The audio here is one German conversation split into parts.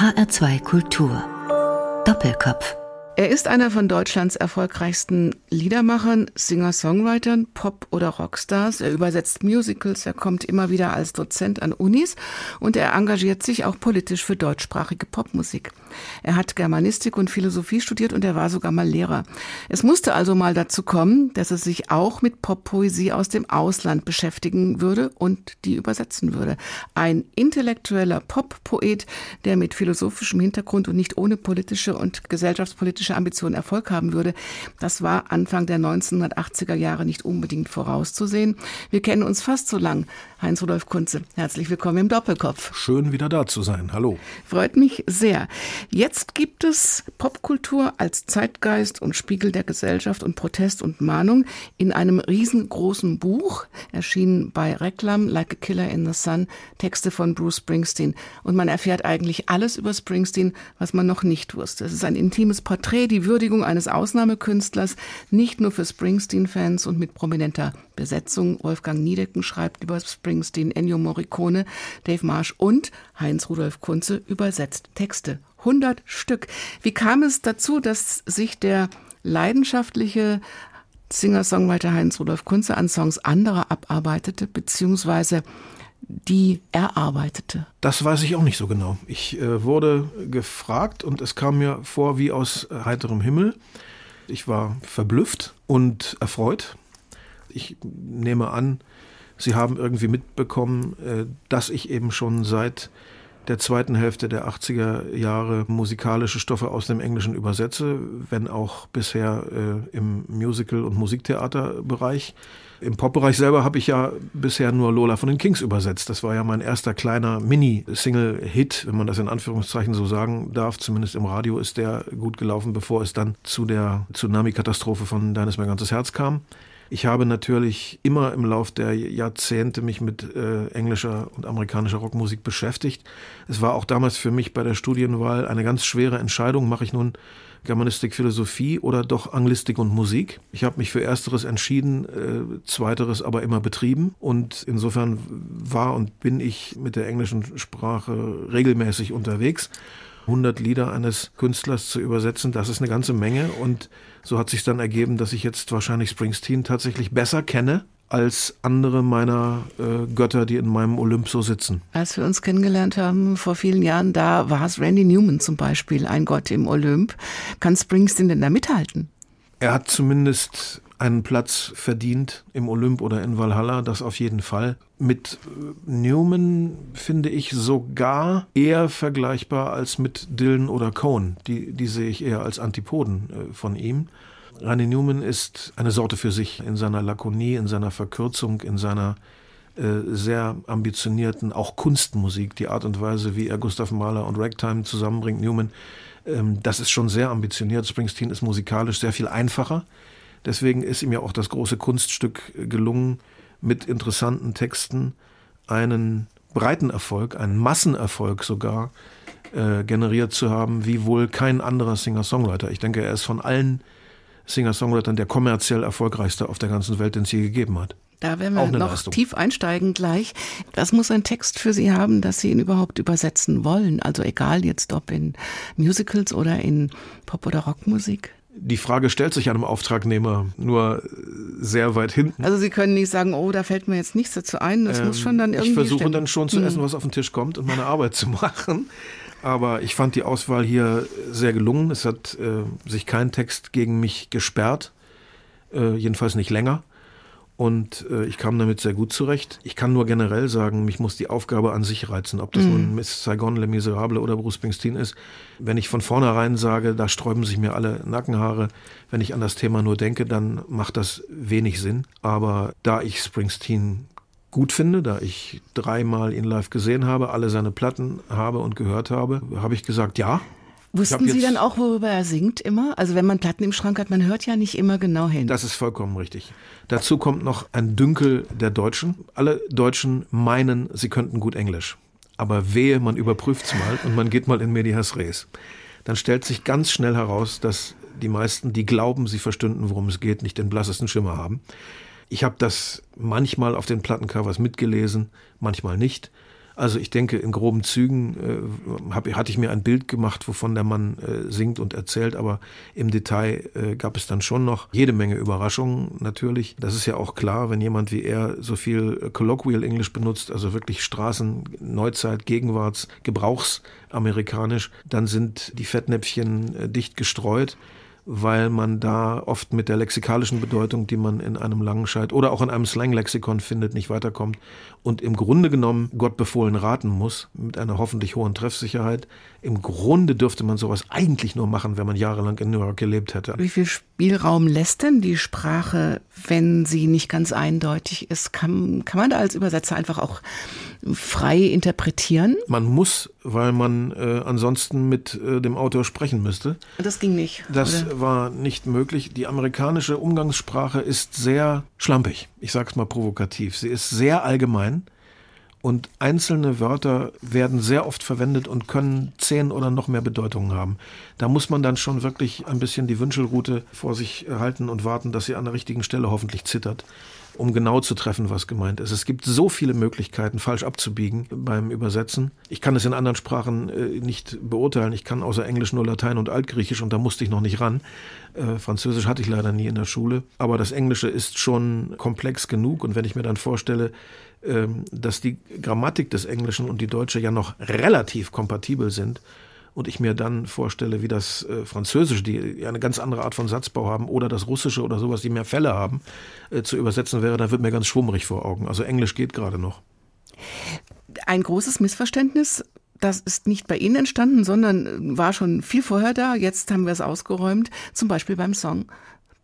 HR2 Kultur. Doppelkopf. Er ist einer von Deutschlands erfolgreichsten Liedermachern, Singer-Songwritern, Pop- oder Rockstars. Er übersetzt Musicals, er kommt immer wieder als Dozent an Unis und er engagiert sich auch politisch für deutschsprachige Popmusik. Er hat Germanistik und Philosophie studiert und er war sogar mal Lehrer. Es musste also mal dazu kommen, dass er sich auch mit Poppoesie aus dem Ausland beschäftigen würde und die übersetzen würde. Ein intellektueller Pop-Poet, der mit philosophischem Hintergrund und nicht ohne politische und gesellschaftspolitische Ambitionen Erfolg haben würde, das war Anfang der 1980er Jahre nicht unbedingt vorauszusehen. Wir kennen uns fast so lang. Heinz-Rudolf Kunze, herzlich willkommen im Doppelkopf. Schön wieder da zu sein. Hallo. Freut mich sehr. Jetzt gibt es Popkultur als Zeitgeist und Spiegel der Gesellschaft und Protest und Mahnung in einem riesengroßen Buch, erschienen bei Reklam, Like a Killer in the Sun, Texte von Bruce Springsteen. Und man erfährt eigentlich alles über Springsteen, was man noch nicht wusste. Es ist ein intimes Porträt, die Würdigung eines Ausnahmekünstlers, nicht nur für Springsteen-Fans und mit prominenter Besetzung. Wolfgang Niedecken schreibt über Springsteen, Ennio Morricone, Dave Marsh und Heinz-Rudolf Kunze übersetzt Texte. 100 Stück. Wie kam es dazu, dass sich der leidenschaftliche Singer-Songwriter Heinz-Rudolf Kunze an Songs anderer abarbeitete, beziehungsweise die erarbeitete? Das weiß ich auch nicht so genau. Ich äh, wurde gefragt und es kam mir vor wie aus heiterem Himmel. Ich war verblüfft und erfreut ich nehme an, Sie haben irgendwie mitbekommen, äh, dass ich eben schon seit der zweiten Hälfte der 80er Jahre musikalische Stoffe aus dem Englischen übersetze, wenn auch bisher äh, im Musical- und Musiktheaterbereich. Im Popbereich selber habe ich ja bisher nur Lola von den Kings übersetzt. Das war ja mein erster kleiner Mini-Single-Hit, wenn man das in Anführungszeichen so sagen darf. Zumindest im Radio ist der gut gelaufen, bevor es dann zu der Tsunami-Katastrophe von Deines mein ganzes Herz kam. Ich habe natürlich immer im Lauf der Jahrzehnte mich mit äh, englischer und amerikanischer Rockmusik beschäftigt. Es war auch damals für mich bei der Studienwahl eine ganz schwere Entscheidung. Mache ich nun Germanistik, Philosophie oder doch Anglistik und Musik. Ich habe mich für Ersteres entschieden, äh, Zweiteres aber immer betrieben. Und insofern war und bin ich mit der englischen Sprache regelmäßig unterwegs. 100 Lieder eines Künstlers zu übersetzen, das ist eine ganze Menge. Und so hat sich dann ergeben, dass ich jetzt wahrscheinlich Springsteen tatsächlich besser kenne als andere meiner äh, Götter, die in meinem Olymp so sitzen. Als wir uns kennengelernt haben vor vielen Jahren, da war es Randy Newman zum Beispiel, ein Gott im Olymp. Kann Springsteen denn da mithalten? Er hat zumindest einen Platz verdient im Olymp oder in Valhalla, das auf jeden Fall. Mit äh, Newman finde ich sogar eher vergleichbar als mit Dylan oder Cohn. Die, die sehe ich eher als Antipoden äh, von ihm. Randy Newman ist eine Sorte für sich in seiner Lakonie, in seiner Verkürzung, in seiner äh, sehr ambitionierten, auch Kunstmusik, die Art und Weise, wie er Gustav Mahler und Ragtime zusammenbringt. Newman, ähm, das ist schon sehr ambitioniert. Springsteen ist musikalisch sehr viel einfacher. Deswegen ist ihm ja auch das große Kunststück gelungen, mit interessanten Texten einen breiten Erfolg, einen Massenerfolg sogar äh, generiert zu haben, wie wohl kein anderer Singer-Songwriter. Ich denke, er ist von allen Singer-Songwritern der kommerziell erfolgreichste auf der ganzen Welt, den es je gegeben hat. Da werden wir noch Leistung. tief einsteigen gleich. Was muss ein Text für Sie haben, dass Sie ihn überhaupt übersetzen wollen? Also egal jetzt ob in Musicals oder in Pop- oder Rockmusik? Die Frage stellt sich einem Auftragnehmer nur sehr weit hinten. Also Sie können nicht sagen, oh, da fällt mir jetzt nichts dazu ein. Das ähm, muss schon dann irgendwie. Ich versuche dann schon zu hm. essen, was auf den Tisch kommt und meine Arbeit zu machen. Aber ich fand die Auswahl hier sehr gelungen. Es hat äh, sich kein Text gegen mich gesperrt, äh, jedenfalls nicht länger und äh, ich kam damit sehr gut zurecht. Ich kann nur generell sagen, mich muss die Aufgabe an sich reizen, ob das mhm. nun Miss Saigon, Le Miserable oder Bruce Springsteen ist. Wenn ich von vornherein sage, da sträuben sich mir alle Nackenhaare, wenn ich an das Thema nur denke, dann macht das wenig Sinn. Aber da ich Springsteen gut finde, da ich dreimal ihn live gesehen habe, alle seine Platten habe und gehört habe, habe ich gesagt, ja, Wussten Sie dann auch, worüber er singt immer? Also wenn man Platten im Schrank hat, man hört ja nicht immer genau hin. Das ist vollkommen richtig. Dazu kommt noch ein Dünkel der Deutschen. Alle Deutschen meinen, sie könnten gut Englisch. Aber wehe, man überprüft's mal und man geht mal in Medias Res. Dann stellt sich ganz schnell heraus, dass die meisten, die glauben, sie verstünden, worum es geht, nicht den blassesten Schimmer haben. Ich habe das manchmal auf den Plattencovers mitgelesen, manchmal nicht. Also ich denke, in groben Zügen äh, hab, hatte ich mir ein Bild gemacht, wovon der Mann äh, singt und erzählt, aber im Detail äh, gab es dann schon noch jede Menge Überraschungen natürlich. Das ist ja auch klar, wenn jemand wie er so viel äh, Colloquial English benutzt, also wirklich Straßen, Neuzeit, Gegenwarts, Gebrauchsamerikanisch, dann sind die Fettnäpfchen äh, dicht gestreut weil man da oft mit der lexikalischen Bedeutung, die man in einem Langenscheid oder auch in einem Slang-Lexikon findet, nicht weiterkommt und im Grunde genommen Gott befohlen raten muss, mit einer hoffentlich hohen Treffsicherheit. Im Grunde dürfte man sowas eigentlich nur machen, wenn man jahrelang in New York gelebt hätte. Wie viel Spielraum lässt denn die Sprache, wenn sie nicht ganz eindeutig ist? Kann, kann man da als Übersetzer einfach auch frei interpretieren? Man muss, weil man äh, ansonsten mit äh, dem Autor sprechen müsste. Das ging nicht. Das oder? war nicht möglich. Die amerikanische Umgangssprache ist sehr schlampig. Ich sage es mal provokativ. Sie ist sehr allgemein und einzelne Wörter werden sehr oft verwendet und können zehn oder noch mehr Bedeutungen haben. Da muss man dann schon wirklich ein bisschen die Wünschelrute vor sich halten und warten, dass sie an der richtigen Stelle hoffentlich zittert um genau zu treffen, was gemeint ist. Es gibt so viele Möglichkeiten, falsch abzubiegen beim Übersetzen. Ich kann es in anderen Sprachen äh, nicht beurteilen. Ich kann außer Englisch nur Latein und Altgriechisch und da musste ich noch nicht ran. Äh, Französisch hatte ich leider nie in der Schule. Aber das Englische ist schon komplex genug und wenn ich mir dann vorstelle, äh, dass die Grammatik des Englischen und die Deutsche ja noch relativ kompatibel sind, und ich mir dann vorstelle, wie das äh, Französische, die eine ganz andere Art von Satzbau haben, oder das Russische oder sowas, die mehr Fälle haben, äh, zu übersetzen wäre, dann wird mir ganz schwummrig vor Augen. Also Englisch geht gerade noch. Ein großes Missverständnis das ist nicht bei Ihnen entstanden, sondern war schon viel vorher da. Jetzt haben wir es ausgeräumt, zum Beispiel beim Song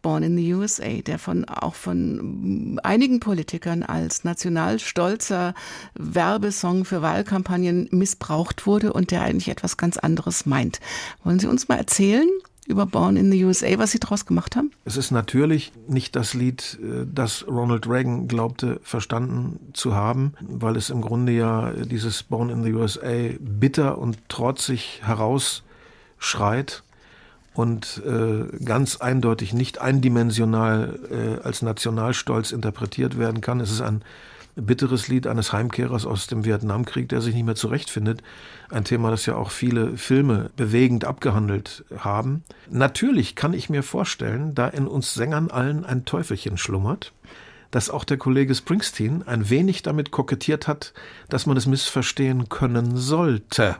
Born in the USA, der von auch von einigen Politikern als national stolzer Werbesong für Wahlkampagnen missbraucht wurde und der eigentlich etwas ganz anderes meint. Wollen Sie uns mal erzählen, über Born in the USA, was Sie daraus gemacht haben? Es ist natürlich nicht das Lied, äh, das Ronald Reagan glaubte verstanden zu haben, weil es im Grunde ja dieses Born in the USA bitter und trotzig herausschreit und äh, ganz eindeutig nicht eindimensional äh, als Nationalstolz interpretiert werden kann. Es ist ein bitteres Lied eines Heimkehrers aus dem Vietnamkrieg, der sich nicht mehr zurechtfindet. Ein Thema, das ja auch viele Filme bewegend abgehandelt haben. Natürlich kann ich mir vorstellen, da in uns Sängern allen ein Teufelchen schlummert, dass auch der Kollege Springsteen ein wenig damit kokettiert hat, dass man es missverstehen können sollte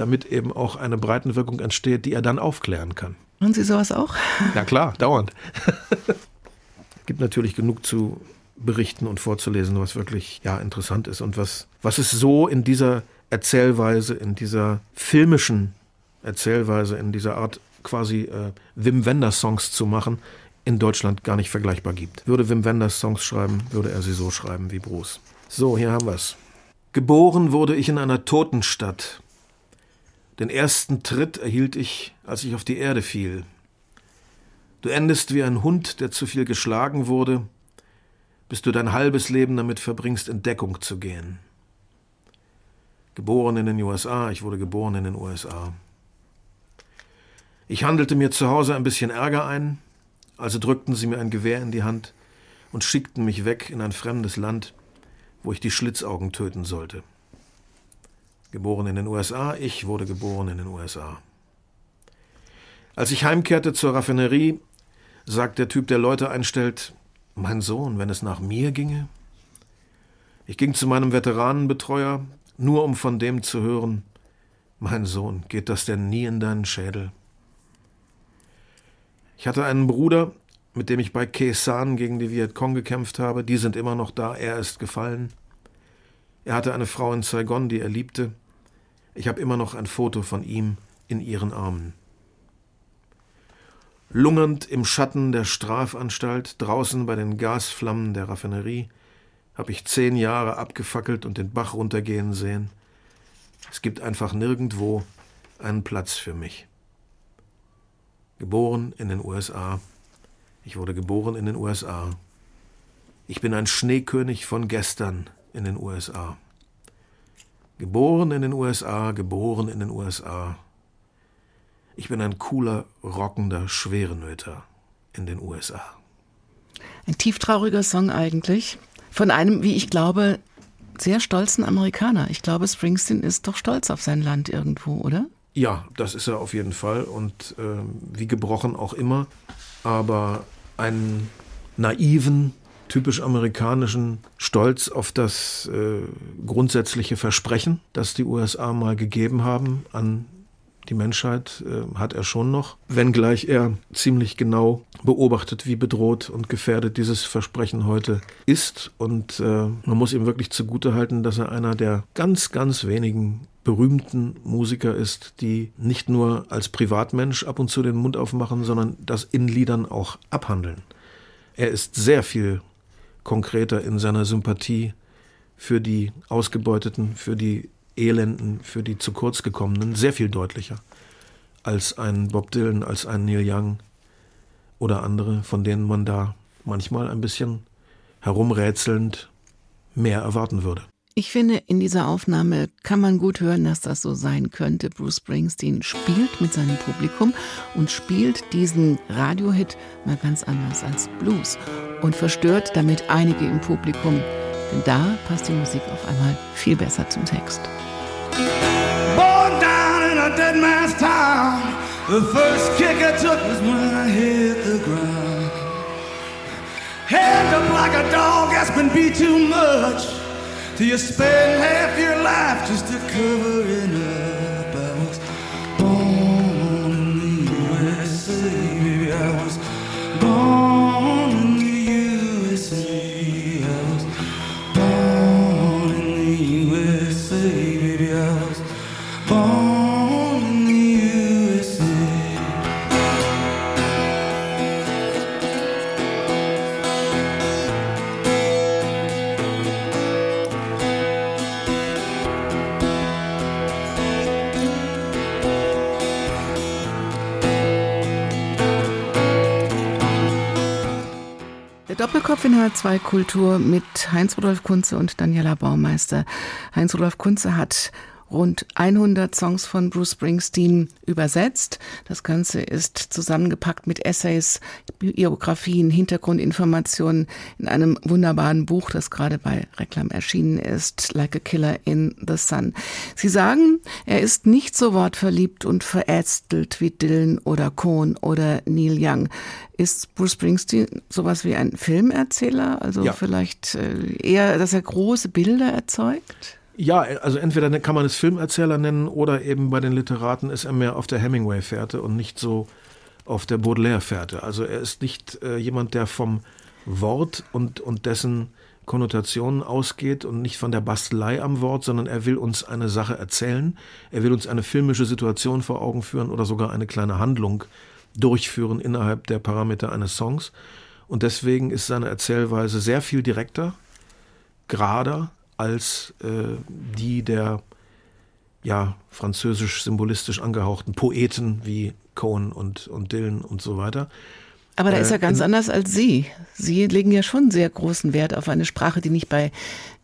damit eben auch eine Breitenwirkung entsteht, die er dann aufklären kann. Machen Sie sowas auch? Na klar, dauernd. Gibt natürlich genug zu berichten und vorzulesen, was wirklich ja interessant ist und was was es so in dieser Erzählweise, in dieser filmischen Erzählweise, in dieser Art quasi äh, Wim Wenders Songs zu machen, in Deutschland gar nicht vergleichbar gibt. Würde Wim Wenders Songs schreiben, würde er sie so schreiben wie Bruce. So, hier haben wir es. Geboren wurde ich in einer Totenstadt, den ersten Tritt erhielt ich, als ich auf die Erde fiel. Du endest wie ein Hund, der zu viel geschlagen wurde, bis du dein halbes Leben damit verbringst, in Deckung zu gehen. Geboren in den USA, ich wurde geboren in den USA. Ich handelte mir zu Hause ein bisschen Ärger ein, also drückten sie mir ein Gewehr in die Hand und schickten mich weg in ein fremdes Land, wo ich die Schlitzaugen töten sollte. Geboren in den USA, ich wurde geboren in den USA. Als ich heimkehrte zur Raffinerie, sagt der Typ, der Leute einstellt, mein Sohn, wenn es nach mir ginge? Ich ging zu meinem Veteranenbetreuer, nur um von dem zu hören, mein Sohn, geht das denn nie in deinen Schädel? Ich hatte einen Bruder, mit dem ich bei Kesan gegen die Vietcong gekämpft habe, die sind immer noch da, er ist gefallen. Er hatte eine Frau in Saigon, die er liebte. Ich habe immer noch ein Foto von ihm in ihren Armen. Lungernd im Schatten der Strafanstalt, draußen bei den Gasflammen der Raffinerie, habe ich zehn Jahre abgefackelt und den Bach runtergehen sehen. Es gibt einfach nirgendwo einen Platz für mich. Geboren in den USA. Ich wurde geboren in den USA. Ich bin ein Schneekönig von gestern in den USA. Geboren in den USA, geboren in den USA. Ich bin ein cooler, rockender Schwerenöter in den USA. Ein tieftrauriger Song eigentlich. Von einem, wie ich glaube, sehr stolzen Amerikaner. Ich glaube, Springsteen ist doch stolz auf sein Land irgendwo, oder? Ja, das ist er auf jeden Fall und äh, wie gebrochen auch immer. Aber einen naiven, typisch amerikanischen Stolz auf das äh, grundsätzliche Versprechen, das die USA mal gegeben haben an die Menschheit äh, hat er schon noch, wenngleich er ziemlich genau beobachtet, wie bedroht und gefährdet dieses Versprechen heute ist. Und äh, man muss ihm wirklich zugutehalten, dass er einer der ganz, ganz wenigen berühmten Musiker ist, die nicht nur als Privatmensch ab und zu den Mund aufmachen, sondern das in Liedern auch abhandeln. Er ist sehr viel konkreter in seiner Sympathie für die Ausgebeuteten, für die Elenden, für die zu kurz gekommenen, sehr viel deutlicher als ein Bob Dylan, als ein Neil Young oder andere, von denen man da manchmal ein bisschen herumrätselnd mehr erwarten würde. Ich finde, in dieser Aufnahme kann man gut hören, dass das so sein könnte. Bruce Springsteen spielt mit seinem Publikum und spielt diesen Radiohit mal ganz anders als Blues und verstört damit einige im Publikum. Denn da passt die Musik auf einmal viel besser zum Text. Born down in a dead man's town, the first kick I took was when I hit the ground. Hand up like a dog that's been beat too much. Till you spend half your life just to cover it up. In H2 Kultur mit Heinz-Rudolf Kunze und Daniela Baumeister. Heinz-Rudolf Kunze hat rund 100 Songs von Bruce Springsteen übersetzt. Das Ganze ist zusammengepackt mit Essays, Biografien, Hintergrundinformationen in einem wunderbaren Buch, das gerade bei Reklam erschienen ist, Like a Killer in the Sun. Sie sagen, er ist nicht so wortverliebt und verästelt wie Dylan oder Cohn oder Neil Young. Ist Bruce Springsteen sowas wie ein Filmerzähler? Also Ja. vielleicht äh, eher, dass er große Bilder erzeugt? Ja, also entweder kann man es Filmerzähler nennen oder eben bei den Literaten ist er mehr auf der Hemingway-Fährte und nicht so auf der Baudelaire-Fährte. Also er ist nicht äh, jemand, der vom Wort und, und dessen Konnotationen ausgeht und nicht von der Bastelei am Wort, sondern er will uns eine Sache erzählen, er will uns eine filmische Situation vor Augen führen oder sogar eine kleine Handlung durchführen innerhalb der Parameter eines Songs. Und deswegen ist seine Erzählweise sehr viel direkter, gerader als äh, die der ja französisch symbolistisch angehauchten Poeten wie Cohen und, und Dylan und so weiter. Aber da ist Äh, er ganz anders als Sie. Sie legen ja schon sehr großen Wert auf eine Sprache, die nicht bei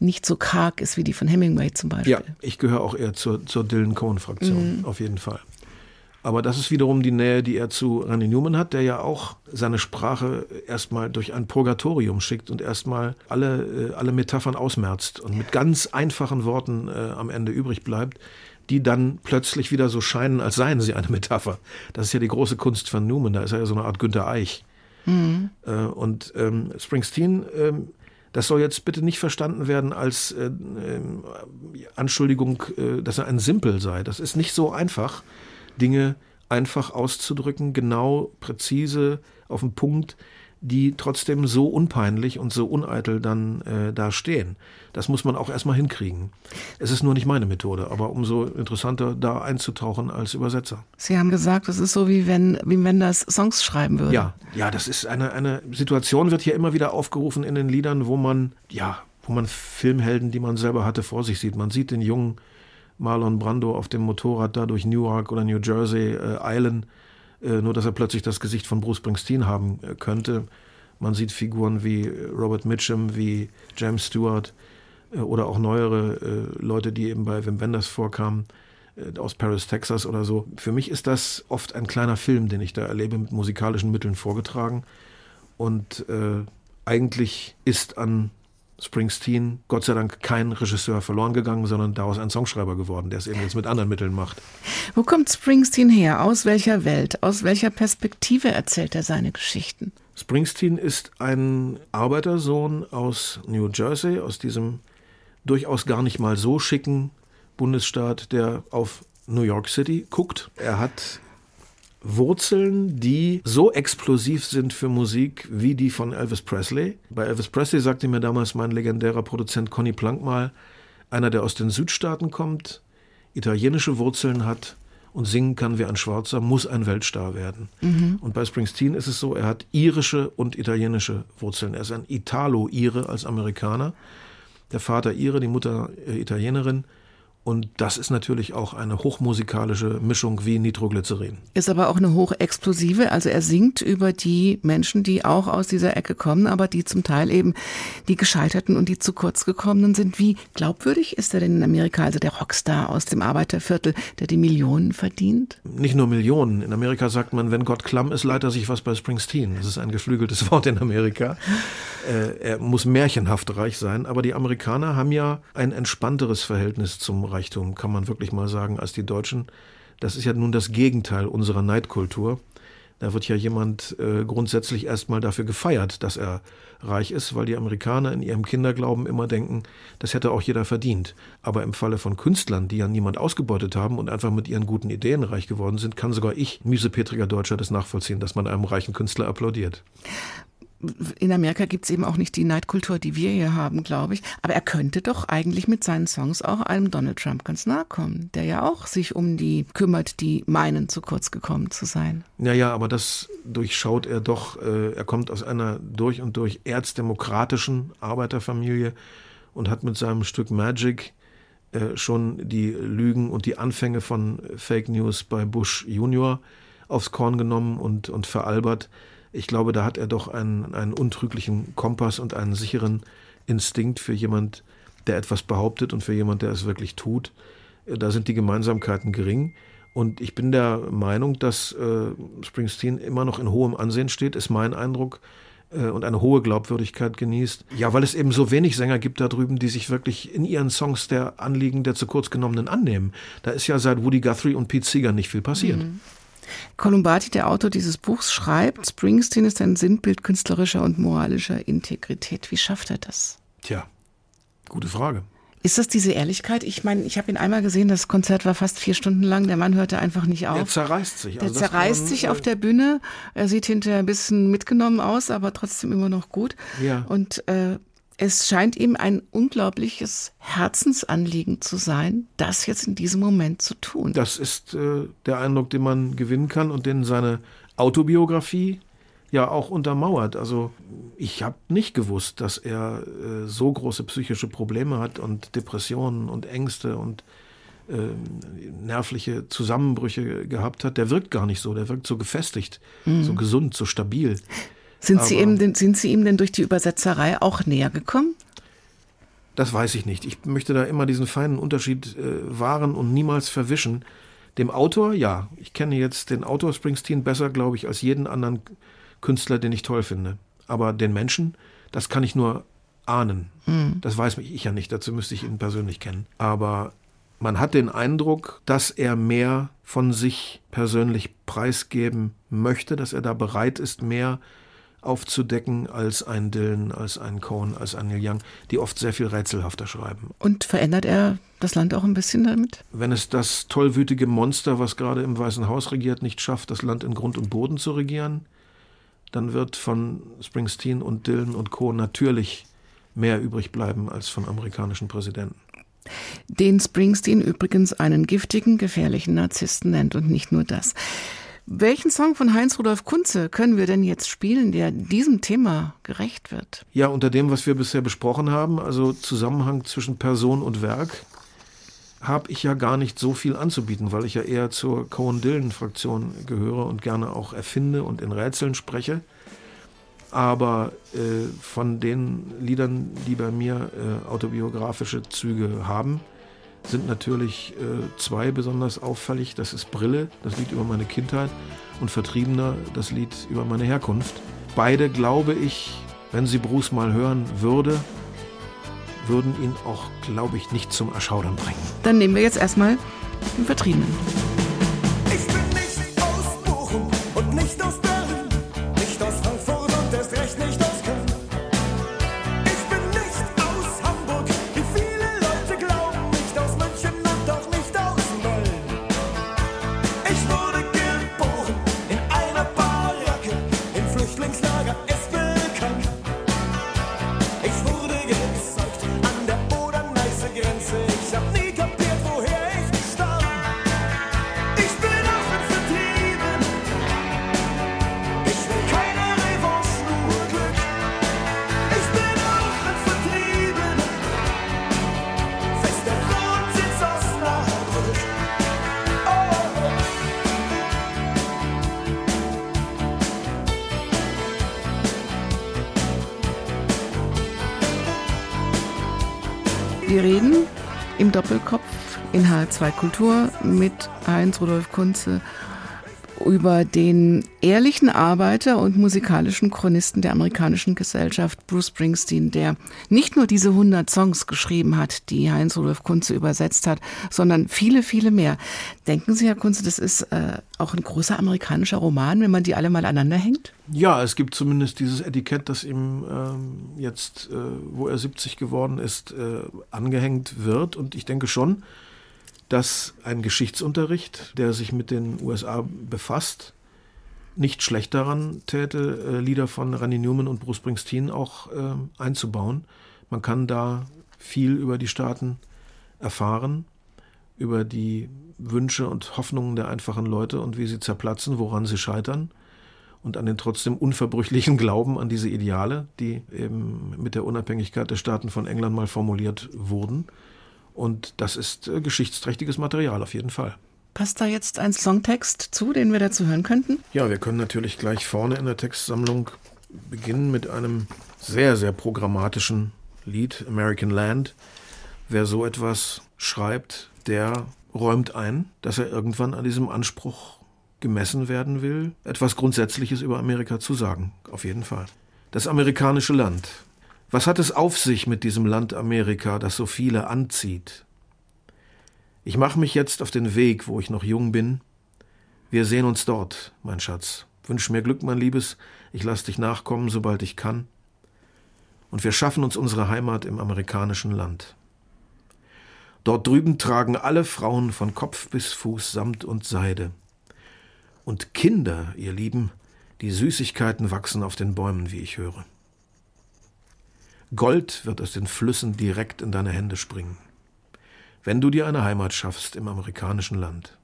nicht so karg ist wie die von Hemingway zum Beispiel. Ja, ich gehöre auch eher zur, zur Dylan-Cohen-Fraktion, auf jeden Fall. Aber das ist wiederum die Nähe, die er zu Randy Newman hat, der ja auch seine Sprache erstmal durch ein Purgatorium schickt und erstmal alle, äh, alle Metaphern ausmerzt und mit ganz einfachen Worten äh, am Ende übrig bleibt, die dann plötzlich wieder so scheinen, als seien sie eine Metapher. Das ist ja die große Kunst von Newman, da ist er ja so eine Art Günter Eich. Äh, und ähm, Springsteen, ähm, das soll jetzt bitte nicht verstanden werden als äh, ähm, Anschuldigung, äh, dass er ein Simpel sei. Das ist nicht so einfach, Dinge einfach auszudrücken, genau, präzise, auf den Punkt, die trotzdem so unpeinlich und so uneitel dann äh, da stehen. Das muss man auch erstmal hinkriegen. Es ist nur nicht meine Methode, aber umso interessanter da einzutauchen als Übersetzer. Sie haben gesagt, es ist so wie wenn, wie wenn das Songs schreiben würde. Ja, ja, das ist eine, eine Situation, wird hier immer wieder aufgerufen in den Liedern, wo man, ja, wo man Filmhelden, die man selber hatte, vor sich sieht. Man sieht den jungen Marlon Brando auf dem Motorrad da durch Newark oder New Jersey äh, eilen, äh, nur dass er plötzlich das Gesicht von Bruce Springsteen haben äh, könnte. Man sieht Figuren wie äh, Robert Mitchum, wie James Stewart äh, oder auch neuere äh, Leute, die eben bei Wim Wenders vorkamen, aus Paris, Texas oder so. Für mich ist das oft ein kleiner Film, den ich da erlebe, mit musikalischen Mitteln vorgetragen. Und eigentlich ist an Springsteen, Gott sei Dank, kein Regisseur verloren gegangen, sondern daraus ein Songschreiber geworden, der es eben jetzt mit anderen Mitteln macht. Wo kommt Springsteen her? Aus welcher Welt? Aus welcher Perspektive erzählt er seine Geschichten? Springsteen ist ein Arbeitersohn aus New Jersey, aus diesem durchaus gar nicht mal so schicken Bundesstaat, der auf New York City guckt. Er hat Wurzeln, die so explosiv sind für Musik wie die von Elvis Presley. Bei Elvis Presley sagte mir damals mein legendärer Produzent Conny Plank mal, einer, der aus den Südstaaten kommt, italienische Wurzeln hat und singen kann wie ein Schwarzer, muss ein Weltstar werden. Mhm. Und bei Springsteen ist es so, er hat irische und italienische Wurzeln. Er ist ein Italo-Ire als Amerikaner. Der Vater Ire, die Mutter äh, Italienerin. Und das ist natürlich auch eine hochmusikalische Mischung wie Nitroglycerin. Ist aber auch eine hochexplosive. Also er singt über die Menschen, die auch aus dieser Ecke kommen, aber die zum Teil eben die Gescheiterten und die zu kurz gekommenen sind. Wie glaubwürdig ist er denn in Amerika, also der Rockstar aus dem Arbeiterviertel, der die Millionen verdient? Nicht nur Millionen. In Amerika sagt man, wenn Gott klamm ist, leitet er sich was bei Springsteen. Das ist ein geflügeltes Wort in Amerika. Äh, er muss märchenhaft reich sein. Aber die Amerikaner haben ja ein entspannteres Verhältnis zum Reichtum, kann man wirklich mal sagen, als die Deutschen. Das ist ja nun das Gegenteil unserer Neidkultur. Da wird ja jemand äh, grundsätzlich erstmal dafür gefeiert, dass er reich ist, weil die Amerikaner in ihrem Kinderglauben immer denken, das hätte auch jeder verdient. Aber im Falle von Künstlern, die ja niemand ausgebeutet haben und einfach mit ihren guten Ideen reich geworden sind, kann sogar ich, miesepetriger Deutscher, das nachvollziehen, dass man einem reichen Künstler applaudiert in Amerika gibt es eben auch nicht die Neidkultur, die wir hier haben, glaube ich. Aber er könnte doch eigentlich mit seinen Songs auch einem Donald Trump ganz nahe kommen, der ja auch sich um die kümmert, die meinen, zu kurz gekommen zu sein. Naja, aber das durchschaut er doch. Äh, er kommt aus einer durch und durch erzdemokratischen Arbeiterfamilie und hat mit seinem Stück Magic äh, schon die Lügen und die Anfänge von Fake News bei Bush Junior aufs Korn genommen und, und veralbert. Ich glaube, da hat er doch einen, einen untrüglichen Kompass und einen sicheren Instinkt für jemand, der etwas behauptet und für jemand, der es wirklich tut. Äh, da sind die Gemeinsamkeiten gering. Und ich bin der Meinung, dass äh, Springsteen immer noch in hohem Ansehen steht, ist mein Eindruck äh, und eine hohe Glaubwürdigkeit genießt. Ja, weil es eben so wenig Sänger gibt da drüben, die sich wirklich in ihren Songs der Anliegen der zu kurz genommenen annehmen. Da ist ja seit Woody Guthrie und Pete Seeger nicht viel passiert. Mhm. Columbati, der Autor dieses Buchs, schreibt, Springsteen ist ein Sinnbild künstlerischer und moralischer Integrität. Wie schafft er das? Tja, gute Frage. Ist das diese Ehrlichkeit? Ich meine, ich habe ihn einmal gesehen, das Konzert war fast vier Stunden lang, der Mann hörte einfach nicht auf. Der zerreißt sich. Also der zerreißt man, sich auf der Bühne. Er sieht hinterher ein bisschen mitgenommen aus, aber trotzdem immer noch gut. Ja. Und äh, es scheint ihm ein unglaubliches Herzensanliegen zu sein, das jetzt in diesem Moment zu tun. Das ist äh, der Eindruck, den man gewinnen kann und den seine Autobiografie ja auch untermauert. Also ich habe nicht gewusst, dass er äh, so große psychische Probleme hat und Depressionen und Ängste und äh, nervliche Zusammenbrüche gehabt hat. Der wirkt gar nicht so, der wirkt so gefestigt, mhm. so gesund, so stabil. Sind Sie, ihm denn, sind Sie ihm denn durch die Übersetzerei auch näher gekommen? Das weiß ich nicht. Ich möchte da immer diesen feinen Unterschied äh, wahren und niemals verwischen. Dem Autor, ja, ich kenne jetzt den Autor Springsteen besser, glaube ich, als jeden anderen Künstler, den ich toll finde. Aber den Menschen, das kann ich nur ahnen. Mhm. Das weiß ich ja nicht, dazu müsste ich ihn persönlich kennen. Aber man hat den Eindruck, dass er mehr von sich persönlich preisgeben möchte, dass er da bereit ist, mehr aufzudecken als ein Dylan, als ein Cohn, als ein Neil Young, die oft sehr viel rätselhafter schreiben. Und verändert er das Land auch ein bisschen damit? Wenn es das tollwütige Monster, was gerade im Weißen Haus regiert, nicht schafft, das Land in Grund und Boden zu regieren, dann wird von Springsteen und Dylan und Co. natürlich mehr übrig bleiben als von amerikanischen Präsidenten. Den Springsteen übrigens einen giftigen, gefährlichen Narzissten nennt und nicht nur das. Welchen Song von Heinz-Rudolf Kunze können wir denn jetzt spielen, der diesem Thema gerecht wird? Ja, unter dem, was wir bisher besprochen haben, also Zusammenhang zwischen Person und Werk, habe ich ja gar nicht so viel anzubieten, weil ich ja eher zur Cohen-Dillon-Fraktion gehöre und gerne auch erfinde und in Rätseln spreche. Aber äh, von den Liedern, die bei mir äh, autobiografische Züge haben, sind natürlich äh, zwei besonders auffällig. Das ist Brille, das Lied über meine Kindheit, und Vertriebener, das Lied über meine Herkunft. Beide glaube ich, wenn sie Bruce mal hören würde, würden ihn auch, glaube ich, nicht zum Erschaudern bringen. Dann nehmen wir jetzt erstmal den Vertriebenen. Wir reden im Doppelkopf in H2 Kultur mit Heinz Rudolf Kunze über den ehrlichen Arbeiter und musikalischen Chronisten der amerikanischen Gesellschaft, Bruce Springsteen, der nicht nur diese 100 Songs geschrieben hat, die Heinz Rudolf Kunze übersetzt hat, sondern viele, viele mehr. Denken Sie, Herr Kunze, das ist äh, auch ein großer amerikanischer Roman, wenn man die alle mal aneinander hängt? Ja, es gibt zumindest dieses Etikett, das ihm ähm, jetzt, äh, wo er 70 geworden ist, äh, angehängt wird. Und ich denke schon, dass ein Geschichtsunterricht, der sich mit den USA befasst, nicht schlecht daran täte, äh, Lieder von Randy Newman und Bruce Springsteen auch äh, einzubauen. Man kann da viel über die Staaten erfahren, über die Wünsche und Hoffnungen der einfachen Leute und wie sie zerplatzen, woran sie scheitern und an den trotzdem unverbrüchlichen Glauben an diese Ideale, die eben mit der Unabhängigkeit der Staaten von England mal formuliert wurden. Und das ist äh, geschichtsträchtiges Material auf jeden Fall. Passt da jetzt ein Songtext zu, den wir dazu hören könnten? Ja, wir können natürlich gleich vorne in der Textsammlung beginnen mit einem sehr, sehr programmatischen Lied, American Land. Wer so etwas schreibt, der räumt ein, dass er irgendwann an diesem Anspruch gemessen werden will, etwas Grundsätzliches über Amerika zu sagen. Auf jeden Fall. Das amerikanische Land. Was hat es auf sich mit diesem Land Amerika, das so viele anzieht? Ich mache mich jetzt auf den Weg, wo ich noch jung bin. Wir sehen uns dort, mein Schatz. Wünsch mir Glück, mein Liebes. Ich lass dich nachkommen, sobald ich kann. Und wir schaffen uns unsere Heimat im amerikanischen Land. Dort drüben tragen alle Frauen von Kopf bis Fuß Samt und Seide. Und Kinder, ihr Lieben, die Süßigkeiten wachsen auf den Bäumen, wie ich höre. Gold wird aus den Flüssen direkt in deine Hände springen, wenn du dir eine Heimat schaffst im amerikanischen Land.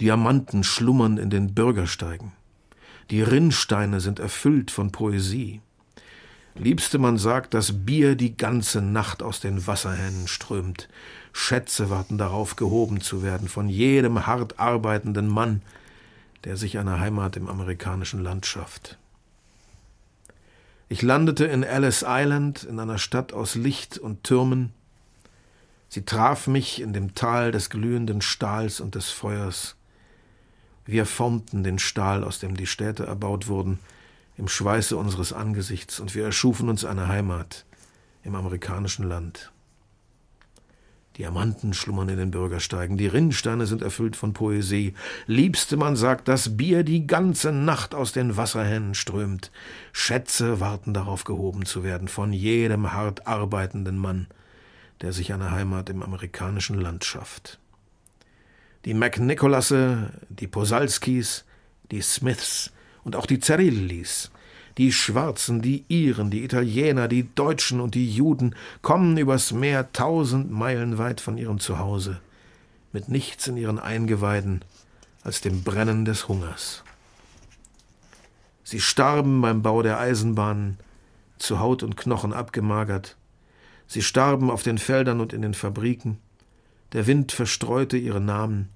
Diamanten schlummern in den Bürgersteigen. Die Rinnsteine sind erfüllt von Poesie. Liebste, man sagt, dass Bier die ganze Nacht aus den Wasserhähnen strömt. Schätze warten darauf, gehoben zu werden von jedem hart arbeitenden Mann, der sich eine Heimat im amerikanischen Land schafft. Ich landete in Ellis Island, in einer Stadt aus Licht und Türmen. Sie traf mich in dem Tal des glühenden Stahls und des Feuers. Wir formten den Stahl, aus dem die Städte erbaut wurden, im Schweiße unseres Angesichts, und wir erschufen uns eine Heimat im amerikanischen Land. Diamanten schlummern in den Bürgersteigen, die Rinnsteine sind erfüllt von Poesie. Liebste, man sagt, dass Bier die ganze Nacht aus den Wasserhähnen strömt. Schätze warten darauf gehoben zu werden von jedem hart arbeitenden Mann, der sich eine Heimat im amerikanischen Land schafft. Die McNicolasse, die Posalskis, die Smiths und auch die Zerillis, die Schwarzen, die Iren, die Italiener, die Deutschen und die Juden kommen übers Meer tausend Meilen weit von ihrem Zuhause, mit nichts in ihren Eingeweiden als dem Brennen des Hungers. Sie starben beim Bau der Eisenbahnen, zu Haut und Knochen abgemagert. Sie starben auf den Feldern und in den Fabriken. Der Wind verstreute ihre Namen.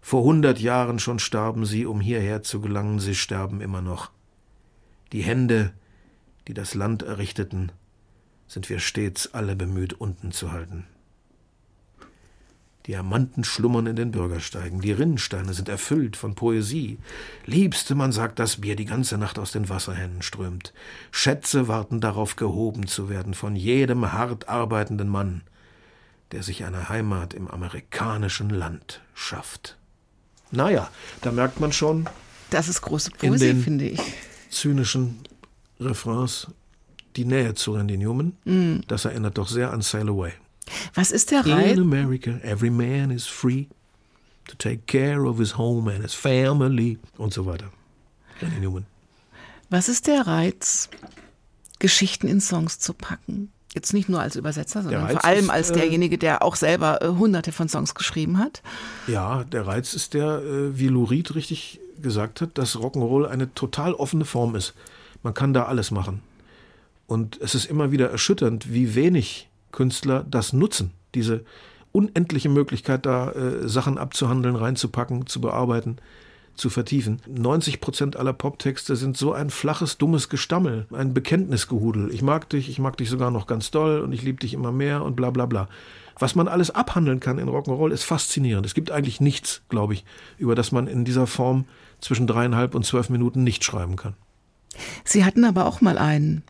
Vor hundert Jahren schon starben sie, um hierher zu gelangen. Sie sterben immer noch. Die Hände, die das Land errichteten, sind wir stets alle bemüht, unten zu halten. Diamanten schlummern in den Bürgersteigen, die Rinnensteine sind erfüllt von Poesie. Liebste, man sagt, das Bier die ganze Nacht aus den Wasserhähnen strömt. Schätze warten darauf, gehoben zu werden von jedem hart arbeitenden Mann, der sich eine Heimat im amerikanischen Land schafft. Naja, da merkt man schon Das ist große Poesie, finde ich. Zynischen Refrains die Nähe zu Randy Newman. Das erinnert doch sehr an Sail Away. Was ist der In Reiz? America, every man is free to take care of his home and his family und so weiter. Randy Newman. Was ist der Reiz, Geschichten in Songs zu packen? Jetzt nicht nur als Übersetzer, sondern vor allem ist, als äh, derjenige, der auch selber äh, hunderte von Songs geschrieben hat. Ja, der Reiz ist der, äh, wie Lou Reed richtig gesagt hat, dass Rock'n'Roll eine total offene Form ist. Man kann da alles machen. Und es ist immer wieder erschütternd, wie wenig Künstler das nutzen. Diese unendliche Möglichkeit, da äh, Sachen abzuhandeln, reinzupacken, zu bearbeiten, zu vertiefen. 90 Prozent aller Poptexte sind so ein flaches, dummes Gestammel, ein Bekenntnisgehudel. Ich mag dich, ich mag dich sogar noch ganz doll und ich liebe dich immer mehr und bla bla bla. Was man alles abhandeln kann in Rock'n'Roll ist faszinierend. Es gibt eigentlich nichts, glaube ich, über das man in dieser Form zwischen dreieinhalb und zwölf Minuten nicht schreiben kann. Sie hatten aber auch mal einen.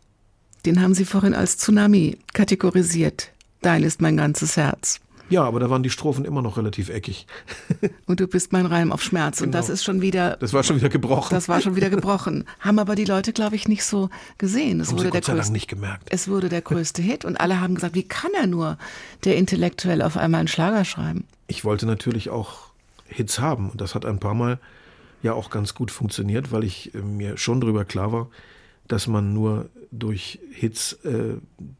Den haben Sie vorhin als Tsunami kategorisiert. Dein ist mein ganzes Herz. Ja, aber da waren die Strophen immer noch relativ eckig. Und du bist mein Reim auf Schmerz. Und das Genau. ist schon wieder, Das war schon wieder gebrochen. das war schon wieder gebrochen. Haben aber die Leute, glaube ich, nicht so gesehen. Es Haben wurde der größte, nicht gemerkt. es wurde der größte Hit und alle haben gesagt, wie kann er nur, der intellektuell auf einmal einen Schlager schreiben? Ich wollte natürlich auch Hits haben und das hat ein paar Mal ja auch ganz gut funktioniert, weil ich äh, mir schon darüber klar war, dass man nur durch Hits äh,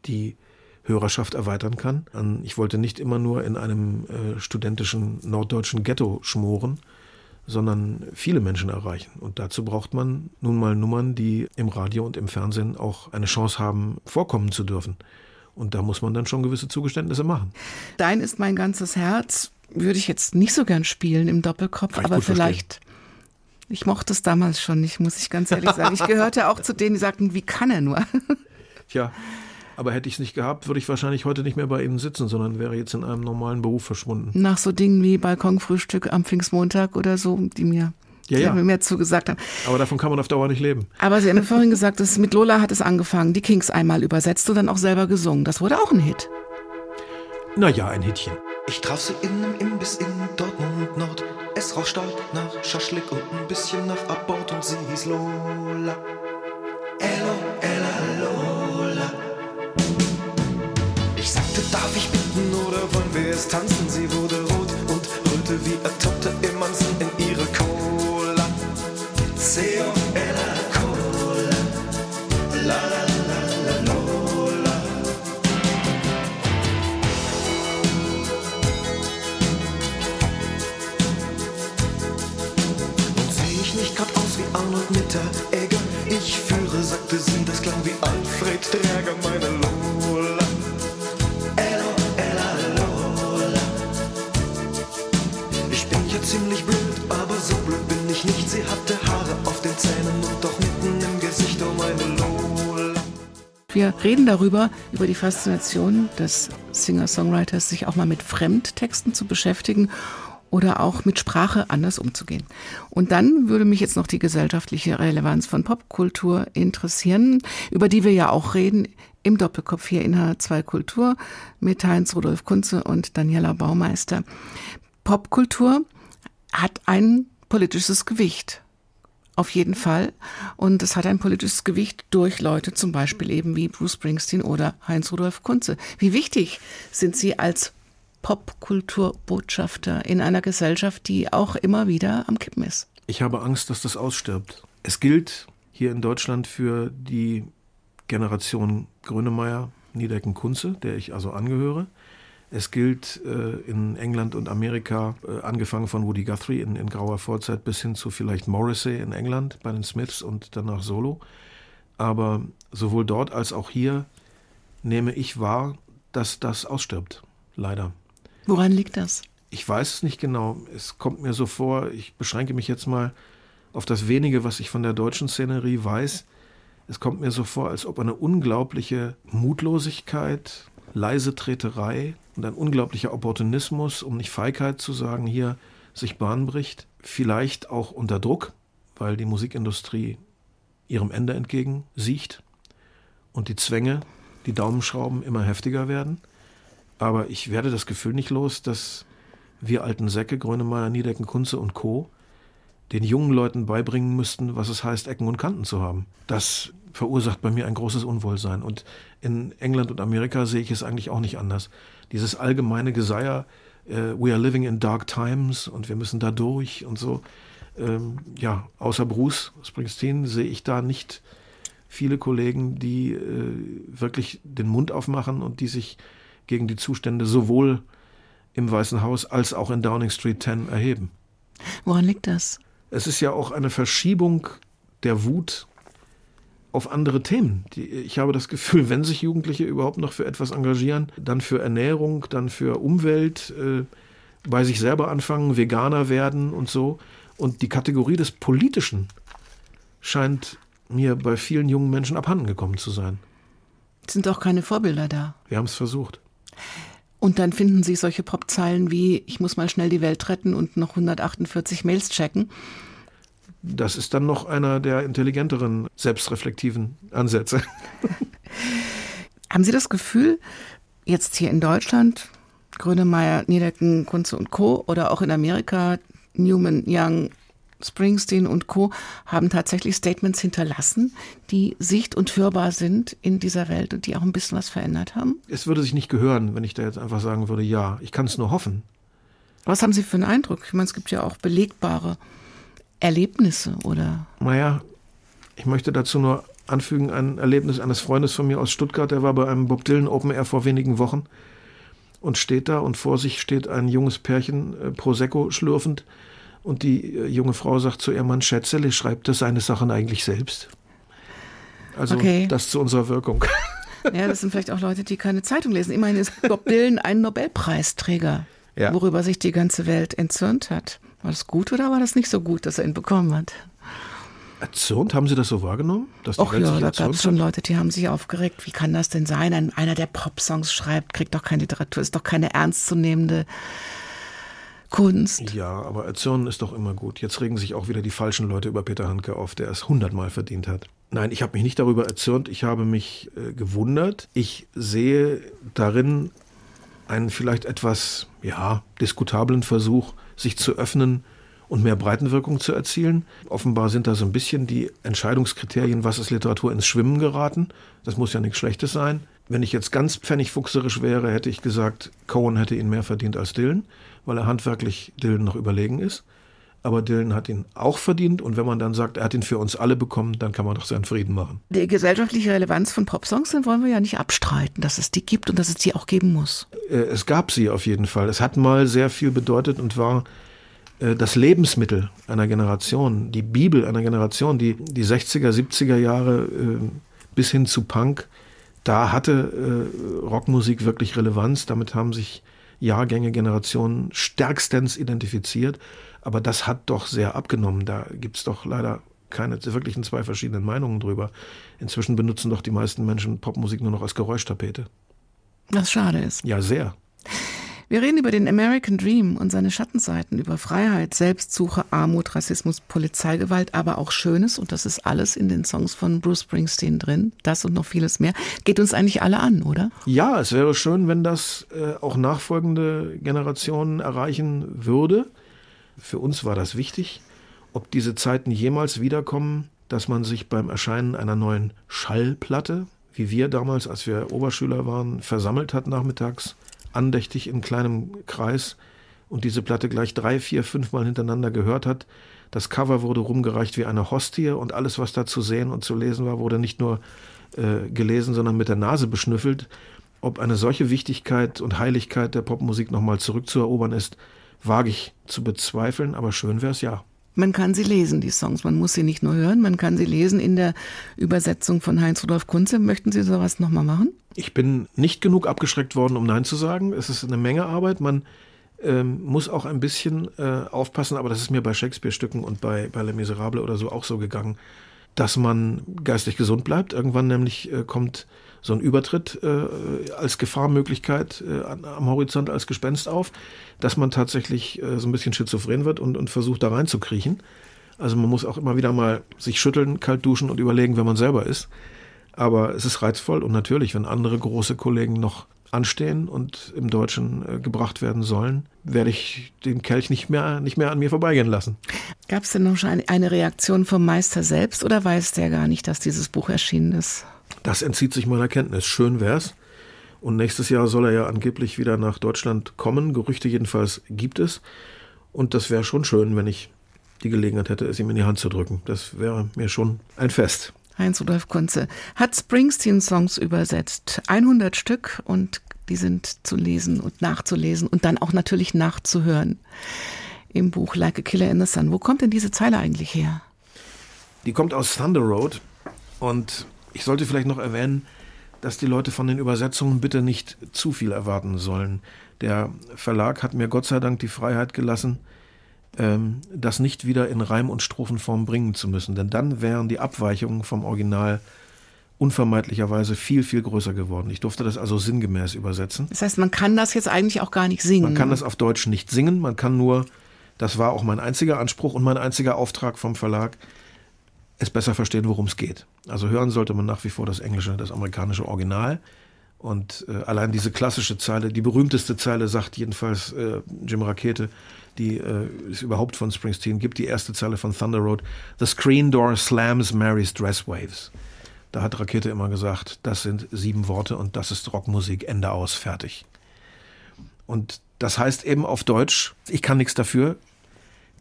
die Hörerschaft erweitern kann. An- Ich wollte nicht immer nur in einem äh, studentischen norddeutschen Ghetto schmoren, sondern viele Menschen erreichen. Und dazu braucht man nun mal Nummern, die im Radio und im Fernsehen auch eine Chance haben, vorkommen zu dürfen. Und da muss man dann schon gewisse Zugeständnisse machen. Dein ist mein ganzes Herz würde ich jetzt nicht so gern spielen im Doppelkopf, aber gut verstehen. Ich mochte es damals schon nicht, muss ich ganz ehrlich sagen. Ich gehörte auch zu denen, die sagten, wie kann er nur? Tja, aber hätte ich es nicht gehabt, würde ich wahrscheinlich heute nicht mehr bei Ihnen sitzen, sondern wäre jetzt in einem normalen Beruf verschwunden. Nach so Dingen wie Balkonfrühstück am Pfingstmontag oder so, die mir, Ja, ja. mir zugesagt haben. Aber davon kann man auf Dauer nicht leben. Aber Sie haben mir vorhin gesagt, dass mit Lola hat es angefangen, die Kings einmal übersetzt und dann auch selber gesungen. Das wurde auch ein Hit. Naja, ein Hittchen. Ich traf sie in einem Imbiss in Dortmund Nord. Es roch stark nach Schaschlik und ein bisschen nach Abort und sie hieß Lola. Ella, Ella, Lola. Ich sagte, darf ich bitten oder wollen wir es tanzen? Sie wurde rot und rührte wie ertappte Emanzen in ihre Cola. Seo, meine Lola. Ella, Ella, Lola. Ich bin ja ziemlich blöd, aber so blöd bin ich nicht. Sie hatte Haare auf den Zähnen und doch mitten im Gesicht, oh meine Lola. Wir reden darüber, über die Faszination des Singer-Songwriters, sich auch mal mit Fremdtexten zu beschäftigen oder auch mit Sprache anders umzugehen. Und dann würde mich jetzt noch die gesellschaftliche Relevanz von Popkultur interessieren, über die wir ja auch reden im Doppelkopf hier in H2 Kultur mit Heinz Rudolf Kunze und Daniela Baumeister. Popkultur hat ein politisches Gewicht. Auf jeden Fall. Und es hat ein politisches Gewicht durch Leute zum Beispiel eben wie Bruce Springsteen oder Heinz Rudolf Kunze. Wie wichtig sind sie als Popkulturbotschafter in einer Gesellschaft, die auch immer wieder am Kippen ist? Ich habe Angst, dass das ausstirbt. Es gilt hier in Deutschland für die Generation Grönemeyer, Niedecken, Kunze, der ich also angehöre. Es gilt äh, in England und Amerika, äh, angefangen von Woody Guthrie in, in grauer Vorzeit bis hin zu vielleicht Morrissey in England bei den Smiths und danach Solo. Aber sowohl dort als auch hier nehme ich wahr, dass das ausstirbt. Leider. Woran liegt das? Ich weiß es nicht genau. Es kommt mir so vor, ich beschränke mich jetzt mal auf das wenige, was ich von der deutschen Szenerie weiß. Es kommt mir so vor, als ob eine unglaubliche Mutlosigkeit, leise Treterei und ein unglaublicher Opportunismus, um nicht Feigheit zu sagen, hier sich Bahn bricht. Vielleicht auch unter Druck, weil die Musikindustrie ihrem Ende entgegen siecht und die Zwänge, die Daumenschrauben immer heftiger werden. Aber ich werde das Gefühl nicht los, dass wir alten Säcke, Grönemeyer, Niedecken, Kunze und Co. den jungen Leuten beibringen müssten, was es heißt, Ecken und Kanten zu haben. Das verursacht bei mir ein großes Unwohlsein. Und in England und Amerika sehe ich es eigentlich auch nicht anders. Dieses allgemeine Geseier, äh, we are living in dark times und wir müssen da durch und so. Ähm, ja, außer Bruce Springsteen sehe ich da nicht viele Kollegen, die äh, wirklich den Mund aufmachen und die sich gegen die Zustände sowohl im Weißen Haus als auch in Downing Street 10 erheben. Woran liegt das? Es ist ja auch eine Verschiebung der Wut auf andere Themen. Ich habe das Gefühl, wenn sich Jugendliche überhaupt noch für etwas engagieren, dann für Ernährung, dann für Umwelt, äh, bei sich selber anfangen, Veganer werden und so. Und die Kategorie des Politischen scheint mir bei vielen jungen Menschen abhanden gekommen zu sein. Sind auch keine Vorbilder da. Wir haben es versucht. Und dann finden Sie solche Popzeilen wie Ich muss mal schnell die Welt retten und noch 148 Mails checken. Das ist dann noch einer der intelligenteren, selbstreflektiven Ansätze. Haben Sie das Gefühl, jetzt hier in Deutschland, Grönemeyer, Niedecken, Kunze und Co. oder auch in Amerika, Newman, Young, Springsteen und Co. haben tatsächlich Statements hinterlassen, die sicht- und hörbar sind in dieser Welt und die auch ein bisschen was verändert haben? Es würde sich nicht gehören, wenn ich da jetzt einfach sagen würde, ja, ich kann es nur hoffen. Was haben Sie für einen Eindruck? Ich meine, es gibt ja auch belegbare Erlebnisse oder. Naja, ich möchte dazu nur anfügen, ein Erlebnis eines Freundes von mir aus Stuttgart, der war bei einem Bob Dylan Open Air vor wenigen Wochen und steht da und vor sich steht ein junges Pärchen, äh, Prosecco schlürfend und die äh, junge Frau sagt zu ihrem Mann, Schätzele, schreibt er seine Sachen eigentlich selbst? Also Okay. das zu unserer Wirkung. Ja, das sind vielleicht auch Leute, die keine Zeitung lesen. Immerhin ist Bob Dylan ein Nobelpreisträger, Ja. worüber sich die ganze Welt entzürnt hat. War das gut oder war das nicht so gut, dass er ihn bekommen hat? Erzürnt, haben Sie das so wahrgenommen? Dass Och ja, da gab es schon? Leute, die haben sich aufgeregt. Wie kann das denn sein? Ein, einer, der Popsongs schreibt, kriegt doch keine Literatur, ist doch keine ernstzunehmende Kunst. Ja, aber erzürnen ist doch immer gut. Jetzt regen sich auch wieder die falschen Leute über Peter Handke auf, der es hundertmal verdient hat. Nein, ich habe mich nicht darüber erzürnt, ich habe mich äh, gewundert. Ich sehe darin einen vielleicht etwas, ja, diskutablen Versuch, sich zu öffnen und mehr Breitenwirkung zu erzielen. Offenbar sind da so ein bisschen die Entscheidungskriterien, was ist Literatur, ins Schwimmen geraten. Das muss ja nichts Schlechtes sein. Wenn ich jetzt ganz pfennigfuchserisch wäre, hätte ich gesagt, Cohen hätte ihn mehr verdient als Dylan, weil er handwerklich Dylan noch überlegen ist. Aber Dylan hat ihn auch verdient und wenn man dann sagt, er hat ihn für uns alle bekommen, dann kann man doch seinen Frieden machen. Die gesellschaftliche Relevanz von Popsongs, den wollen wir ja nicht abstreiten, dass es die gibt und dass es die auch geben muss. Äh, es gab sie auf jeden Fall. Es hat mal sehr viel bedeutet und war äh, das Lebensmittel einer Generation, die Bibel einer Generation, die, die 60er, 70er Jahre äh, bis hin zu Punk, da hatte Rockmusik wirklich Relevanz. Damit haben sich Jahrgänge, Generationen stärkstens identifiziert. Aber das hat doch sehr abgenommen. Da gibt es doch leider keine wirklichen zwei verschiedenen Meinungen drüber. Inzwischen benutzen doch die meisten Menschen Popmusik nur noch als Geräuschtapete. Was schade ist. Ja, sehr. Wir reden über den American Dream und seine Schattenseiten, über Freiheit, Selbstsuche, Armut, Rassismus, Polizeigewalt, aber auch Schönes. Und das ist alles in den Songs von Bruce Springsteen drin. Das und noch vieles mehr. Geht uns eigentlich alle an, oder? Ja, es wäre schön, wenn das äh, auch nachfolgende Generationen erreichen würde. Für uns war das wichtig. Ob diese Zeiten jemals wiederkommen, dass man sich beim Erscheinen einer neuen Schallplatte, wie wir damals, als wir Oberschüler waren, versammelt hat nachmittags, andächtig in kleinem Kreis und diese Platte gleich drei, vier, fünfmal hintereinander gehört hat. Das Cover wurde rumgereicht wie eine Hostie und alles, was da zu sehen und zu lesen war, wurde nicht nur äh, gelesen, sondern mit der Nase beschnüffelt. Ob eine solche Wichtigkeit und Heiligkeit der Popmusik nochmal zurückzuerobern ist, wage ich zu bezweifeln, aber schön wäre es ja. Man kann sie lesen, die Songs. Man muss sie nicht nur hören, man kann sie lesen in der Übersetzung von Heinz-Rudolf Kunze. Möchten Sie sowas nochmal machen? Ich bin nicht genug abgeschreckt worden, um Nein zu sagen. Es ist eine Menge Arbeit. Man ähm, muss auch ein bisschen äh, aufpassen, aber das ist mir bei Shakespeare-Stücken und bei, bei Les Miserables oder so auch so gegangen. dass man geistig gesund bleibt. Irgendwann nämlich äh, kommt so ein Übertritt äh, als Gefahrmöglichkeit äh, am Horizont als Gespenst auf, dass man tatsächlich äh, so ein bisschen schizophren wird und, und versucht da reinzukriechen. Also man muss auch immer wieder mal sich schütteln, kalt duschen und überlegen, wer man selber ist. Aber es ist reizvoll und natürlich, wenn andere große Kollegen noch anstehen und im Deutschen äh, gebracht werden sollen, werde ich den Kelch nicht mehr, nicht mehr an mir vorbeigehen lassen. Gab es denn noch eine Reaktion vom Meister selbst oder weiß der gar nicht, dass dieses Buch erschienen ist? Das entzieht sich meiner Kenntnis. Schön wär's. Und nächstes Jahr soll er ja angeblich wieder nach Deutschland kommen. Gerüchte jedenfalls gibt es. Und das wäre schon schön, wenn ich die Gelegenheit hätte, es ihm in die Hand zu drücken. Das wäre mir schon ein Fest. Heinz-Rudolf Kunze hat Springsteen-Songs übersetzt. 100 Stück und die sind zu lesen und nachzulesen und dann auch natürlich nachzuhören im Buch Like a Killer in the Sun. Wo kommt denn diese Zeile eigentlich her? Die kommt aus Thunder Road und ich sollte vielleicht noch erwähnen, dass die Leute von den Übersetzungen bitte nicht zu viel erwarten sollen. Der Verlag hat mir Gott sei Dank die Freiheit gelassen, ähm, das nicht wieder in Reim- und Strophenform bringen zu müssen, denn dann wären die Abweichungen vom Original unvermeidlicherweise viel, viel größer geworden. Ich durfte das also sinngemäß übersetzen. Das heißt, man kann das jetzt eigentlich auch gar nicht singen. Man kann das auf Deutsch nicht singen, man kann nur, das war auch mein einziger Anspruch und mein einziger Auftrag vom Verlag, es besser verstehen, worum es geht. Also hören sollte man nach wie vor das englische, das amerikanische Original. Und äh, allein diese klassische Zeile, die berühmteste Zeile sagt jedenfalls äh, Jim Rakete, die äh, es überhaupt von Springsteen gibt, die erste Zeile von Thunder Road. The screen door slams Mary's dress waves. Da hat Rakete immer gesagt, das sind sieben Worte und das ist Rockmusik, Ende aus, fertig. Und das heißt eben auf Deutsch, ich kann nichts dafür,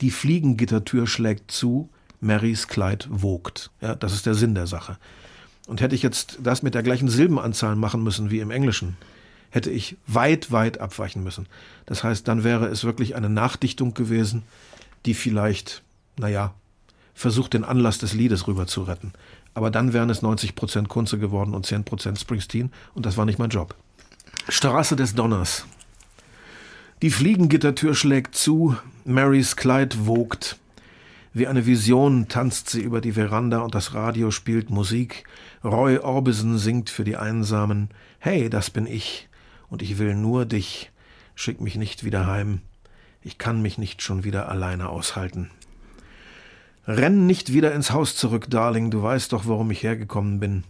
die Fliegengittertür schlägt zu, Marys Kleid wogt. Ja, das ist der Sinn der Sache. Und hätte ich jetzt das mit der gleichen Silbenanzahl machen müssen wie im Englischen, hätte ich weit, weit abweichen müssen. Das heißt, dann wäre es wirklich eine Nachdichtung gewesen, die vielleicht, naja, versucht, den Anlass des Liedes rüber zu retten. Aber dann wären es 90 Prozent Kunze geworden und 10 Prozent Springsteen und das war nicht mein Job. Straße des Donners. Die Fliegengittertür schlägt zu, Marys Kleid wogt. Wie eine Vision tanzt sie über die Veranda und das Radio spielt Musik. Roy Orbison singt für die Einsamen. Hey, das bin ich. Und ich will nur dich. Schick mich nicht wieder heim. Ich kann mich nicht schon wieder alleine aushalten. Renn nicht wieder ins Haus zurück, Darling, du weißt doch, warum ich hergekommen bin.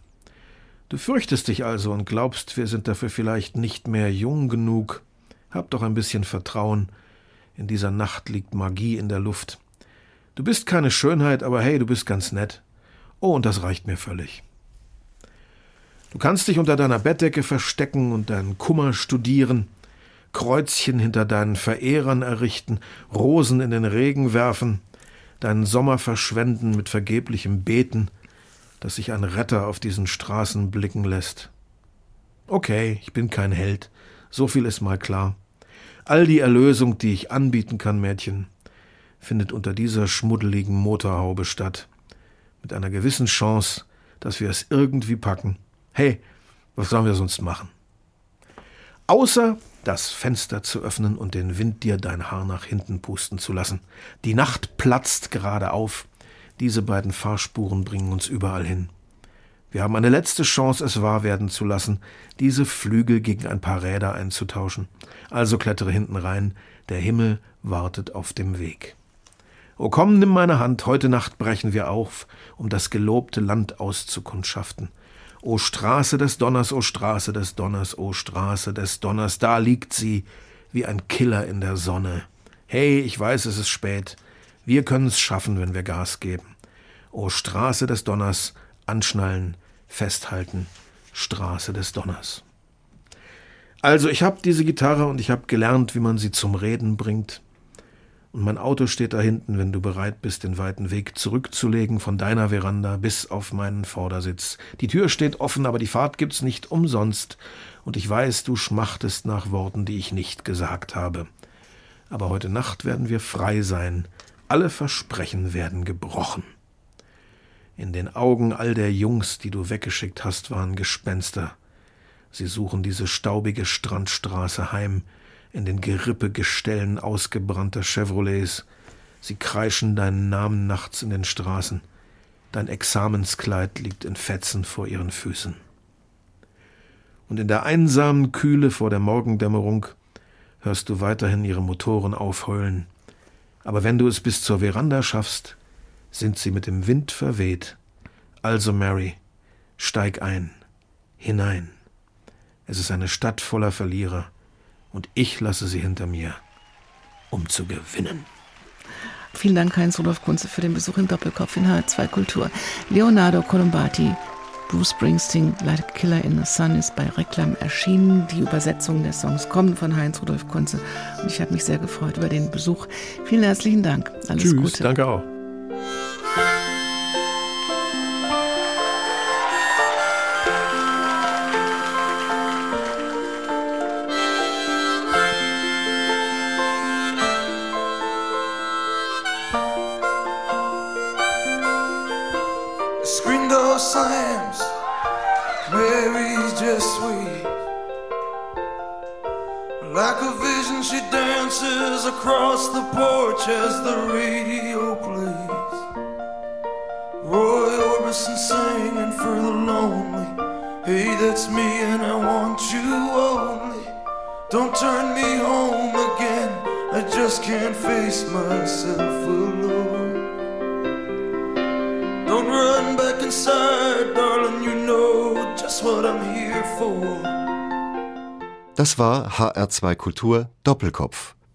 Du fürchtest dich also und glaubst, wir sind dafür vielleicht nicht mehr jung genug. Hab doch ein bisschen Vertrauen. In dieser Nacht liegt Magie in der Luft. Du bist keine Schönheit, aber hey, du bist ganz nett. Oh, und das reicht mir völlig. Du kannst dich unter deiner Bettdecke verstecken und deinen Kummer studieren, Kreuzchen hinter deinen Verehrern errichten, Rosen in den Regen werfen, deinen Sommer verschwenden mit vergeblichem Beten, dass sich ein Retter auf diesen Straßen blicken lässt. Okay, ich bin kein Held, so viel ist mal klar. All die Erlösung, die ich anbieten kann, Mädchen, findet unter dieser schmuddeligen Motorhaube statt. Mit einer gewissen Chance, dass wir es irgendwie packen. Hey, was sollen wir sonst machen? Außer das Fenster zu öffnen und den Wind dir dein Haar nach hinten pusten zu lassen. Die Nacht platzt gerade auf. Diese beiden Fahrspuren bringen uns überall hin. Wir haben eine letzte Chance, es wahr werden zu lassen, diese Flügel gegen ein paar Räder einzutauschen. Also klettere hinten rein, der Himmel wartet auf dem Weg. O komm, nimm meine Hand, heute Nacht brechen wir auf, um das gelobte Land auszukundschaften. O Straße des Donners, o Straße des Donners, o Straße des Donners, da liegt sie, wie ein Killer in der Sonne. Hey, ich weiß, es ist spät. Wir können's schaffen, wenn wir Gas geben. O Straße des Donners, anschnallen, festhalten, Straße des Donners. Also, ich hab diese Gitarre und ich hab gelernt, wie man sie zum Reden bringt. Und mein Auto steht da hinten, wenn du bereit bist, den weiten Weg zurückzulegen von deiner Veranda bis auf meinen Vordersitz. Die Tür steht offen, aber die Fahrt gibt's nicht umsonst. Und ich weiß, du schmachtest nach Worten, die ich nicht gesagt habe. Aber heute Nacht werden wir frei sein. Alle Versprechen werden gebrochen. In den Augen all der Jungs, die du weggeschickt hast, waren Gespenster. Sie suchen diese staubige Strandstraße heim, in den Gerippegestellen ausgebrannter Chevrolets. Sie kreischen deinen Namen nachts in den Straßen. Dein Examenskleid liegt in Fetzen vor ihren Füßen. Und in der einsamen Kühle vor der Morgendämmerung hörst du weiterhin ihre Motoren aufheulen. Aber wenn du es bis zur Veranda schaffst, sind sie mit dem Wind verweht. Also, Mary, steig ein, hinein. Es ist eine Stadt voller Verlierer, und ich lasse sie hinter mir, um zu gewinnen. Vielen Dank, Heinz Rudolf Kunze, für den Besuch im Doppelkopf in H2 Kultur. Leonardo Colombati, Bruce Springsteen, Like a Killer in the Sun ist bei Reklam erschienen. Die Übersetzungen der Songs kommen von Heinz Rudolf Kunze. Und ich habe mich sehr gefreut über den Besuch. Vielen herzlichen Dank. Alles Tschüss, Gute. danke auch. As the radio plays. Roy Orbison singing for the lonely. Hey, that's me, and I want you only. Don't turn me home again. I just can't face myself alone. Don't run back inside, darling. You know just what I'm here for. Das war HR2 Kultur Doppelkopf.